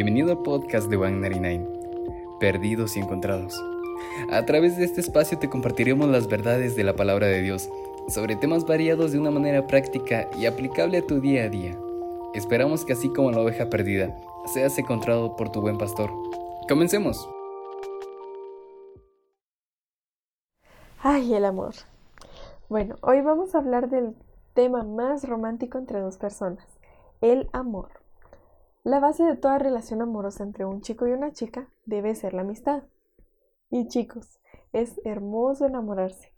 Bienvenido al podcast de 199, Perdidos y Encontrados. A través de este espacio te compartiremos las verdades de la palabra de Dios sobre temas variados de una manera práctica y aplicable a tu día a día. Esperamos que así como la oveja perdida, seas encontrado por tu buen pastor. Comencemos. Ay, el amor. Bueno, hoy vamos a hablar del tema más romántico entre dos personas, el amor. La base de toda relación amorosa entre un chico y una chica debe ser la amistad. Y chicos, es hermoso enamorarse,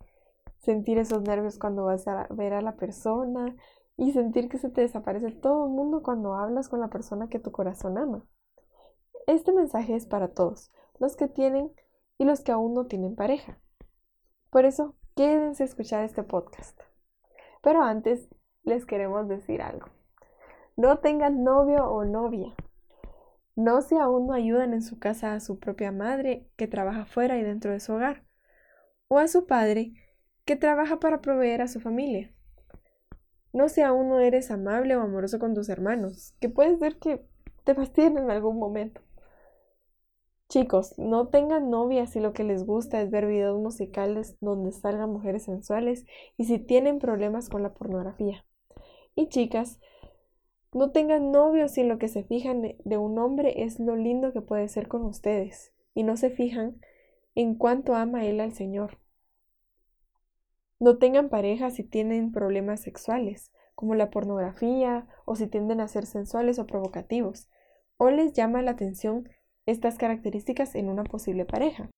sentir esos nervios cuando vas a ver a la persona y sentir que se te desaparece todo el mundo cuando hablas con la persona que tu corazón ama. Este mensaje es para todos, los que tienen y los que aún no tienen pareja. Por eso, quédense a escuchar este podcast. Pero antes, les queremos decir algo. No tengan novio o novia. No si aún no ayudan en su casa a su propia madre que trabaja fuera y dentro de su hogar, o a su padre que trabaja para proveer a su familia. No si aún no eres amable o amoroso con tus hermanos, que puede ser que te fastidien en algún momento. Chicos, no tengan novias si lo que les gusta es ver videos musicales donde salgan mujeres sensuales y si tienen problemas con la pornografía. Y chicas, no tengan novios si lo que se fijan de un hombre es lo lindo que puede ser con ustedes y no se fijan en cuánto ama él al Señor. No tengan pareja si tienen problemas sexuales, como la pornografía o si tienden a ser sensuales o provocativos, o les llama la atención estas características en una posible pareja.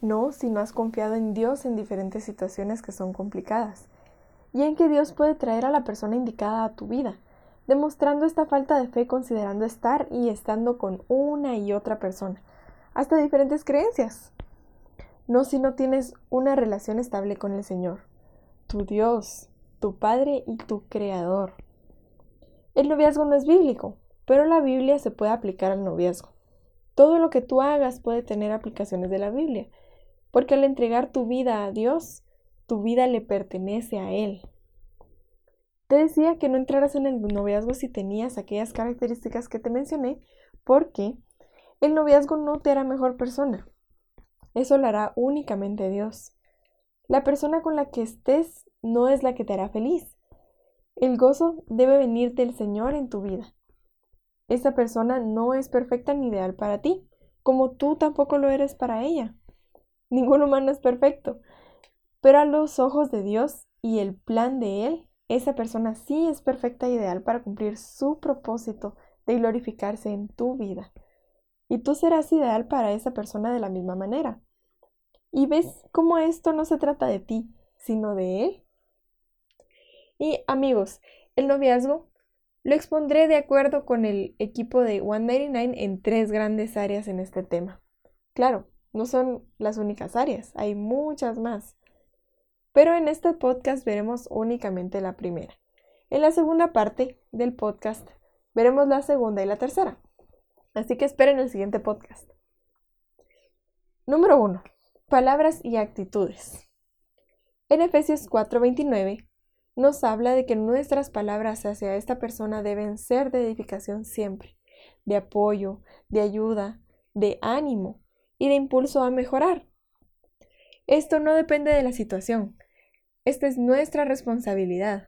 No si no has confiado en Dios en diferentes situaciones que son complicadas, y en que Dios puede traer a la persona indicada a tu vida, demostrando esta falta de fe considerando estar y estando con una y otra persona, hasta diferentes creencias. No si no tienes una relación estable con el Señor, tu Dios, tu Padre y tu Creador. El noviazgo no es bíblico, pero la Biblia se puede aplicar al noviazgo. Todo lo que tú hagas puede tener aplicaciones de la Biblia, porque al entregar tu vida a Dios, tu vida le pertenece a Él. Te decía que no entraras en el noviazgo si tenías aquellas características que te mencioné, porque el noviazgo no te hará mejor persona. Eso lo hará únicamente Dios. La persona con la que estés no es la que te hará feliz. El gozo debe venir del Señor en tu vida. Esa persona no es perfecta ni ideal para ti, como tú tampoco lo eres para ella. Ningún humano es perfecto, pero a los ojos de Dios y el plan de Él, esa persona sí es perfecta e ideal para cumplir su propósito de glorificarse en tu vida. Y tú serás ideal para esa persona de la misma manera. ¿Y ves cómo esto no se trata de ti, sino de Él? Y amigos, el noviazgo lo expondré de acuerdo con el equipo de 199 en tres grandes áreas en este tema. Claro, no son las únicas áreas, hay muchas más. Pero en este podcast veremos únicamente la primera. En la segunda parte del podcast veremos la segunda y la tercera. Así que esperen el siguiente podcast. Número 1. Palabras y actitudes. En Efesios 4:29 nos habla de que nuestras palabras hacia esta persona deben ser de edificación siempre, de apoyo, de ayuda, de ánimo y de impulso a mejorar. Esto no depende de la situación. Esta es nuestra responsabilidad.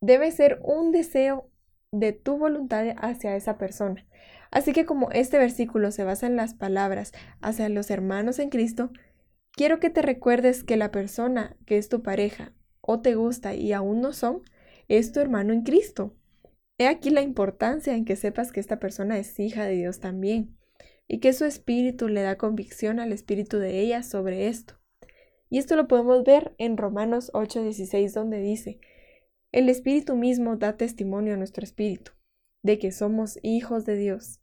Debe ser un deseo de tu voluntad hacia esa persona. Así que como este versículo se basa en las palabras hacia los hermanos en Cristo, quiero que te recuerdes que la persona que es tu pareja o te gusta y aún no son, es tu hermano en Cristo. He aquí la importancia en que sepas que esta persona es hija de Dios también y que su espíritu le da convicción al espíritu de ella sobre esto. Y esto lo podemos ver en Romanos 8:16 donde dice, el espíritu mismo da testimonio a nuestro espíritu de que somos hijos de Dios.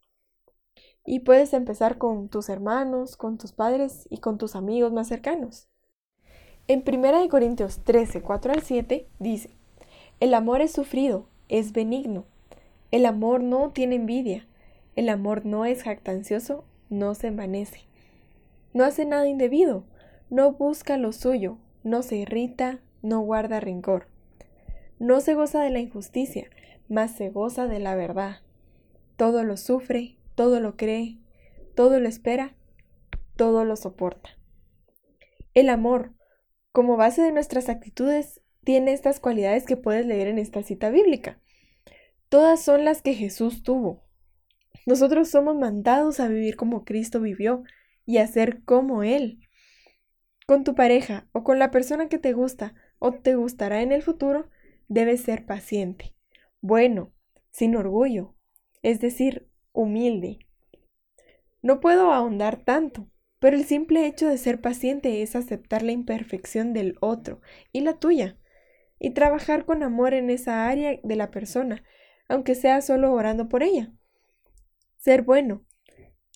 Y puedes empezar con tus hermanos, con tus padres y con tus amigos más cercanos. En 1 Corintios 13, 4 al 7 dice, El amor es sufrido, es benigno. El amor no tiene envidia. El amor no es jactancioso, no se envanece. No hace nada indebido, no busca lo suyo, no se irrita, no guarda rencor. No se goza de la injusticia, mas se goza de la verdad. todo lo sufre, todo lo cree, todo lo espera, todo lo soporta. El amor, como base de nuestras actitudes, tiene estas cualidades que puedes leer en esta cita bíblica. Todas son las que Jesús tuvo. Nosotros somos mandados a vivir como Cristo vivió y a ser como Él. Con tu pareja o con la persona que te gusta o te gustará en el futuro, debes ser paciente, bueno, sin orgullo, es decir, humilde. No puedo ahondar tanto, pero el simple hecho de ser paciente es aceptar la imperfección del otro y la tuya, y trabajar con amor en esa área de la persona, aunque sea solo orando por ella. Ser bueno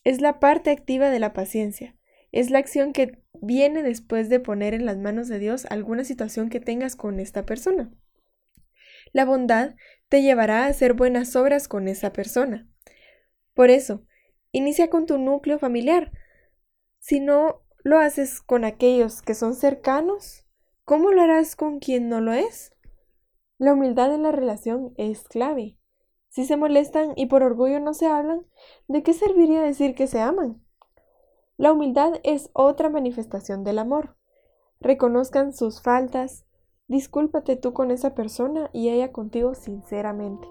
es la parte activa de la paciencia, es la acción que viene después de poner en las manos de Dios alguna situación que tengas con esta persona. La bondad te llevará a hacer buenas obras con esa persona. Por eso, inicia con tu núcleo familiar, si no lo haces con aquellos que son cercanos, ¿cómo lo harás con quien no lo es? La humildad en la relación es clave. Si se molestan y por orgullo no se hablan, ¿de qué serviría decir que se aman? La humildad es otra manifestación del amor. Reconozcan sus faltas, discúlpate tú con esa persona y ella contigo sinceramente.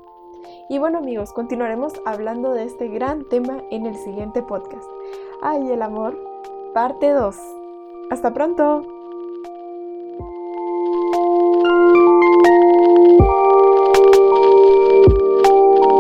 Y bueno amigos, continuaremos hablando de este gran tema en el siguiente podcast. ¡Ay, el amor! Parte 2. Hasta pronto.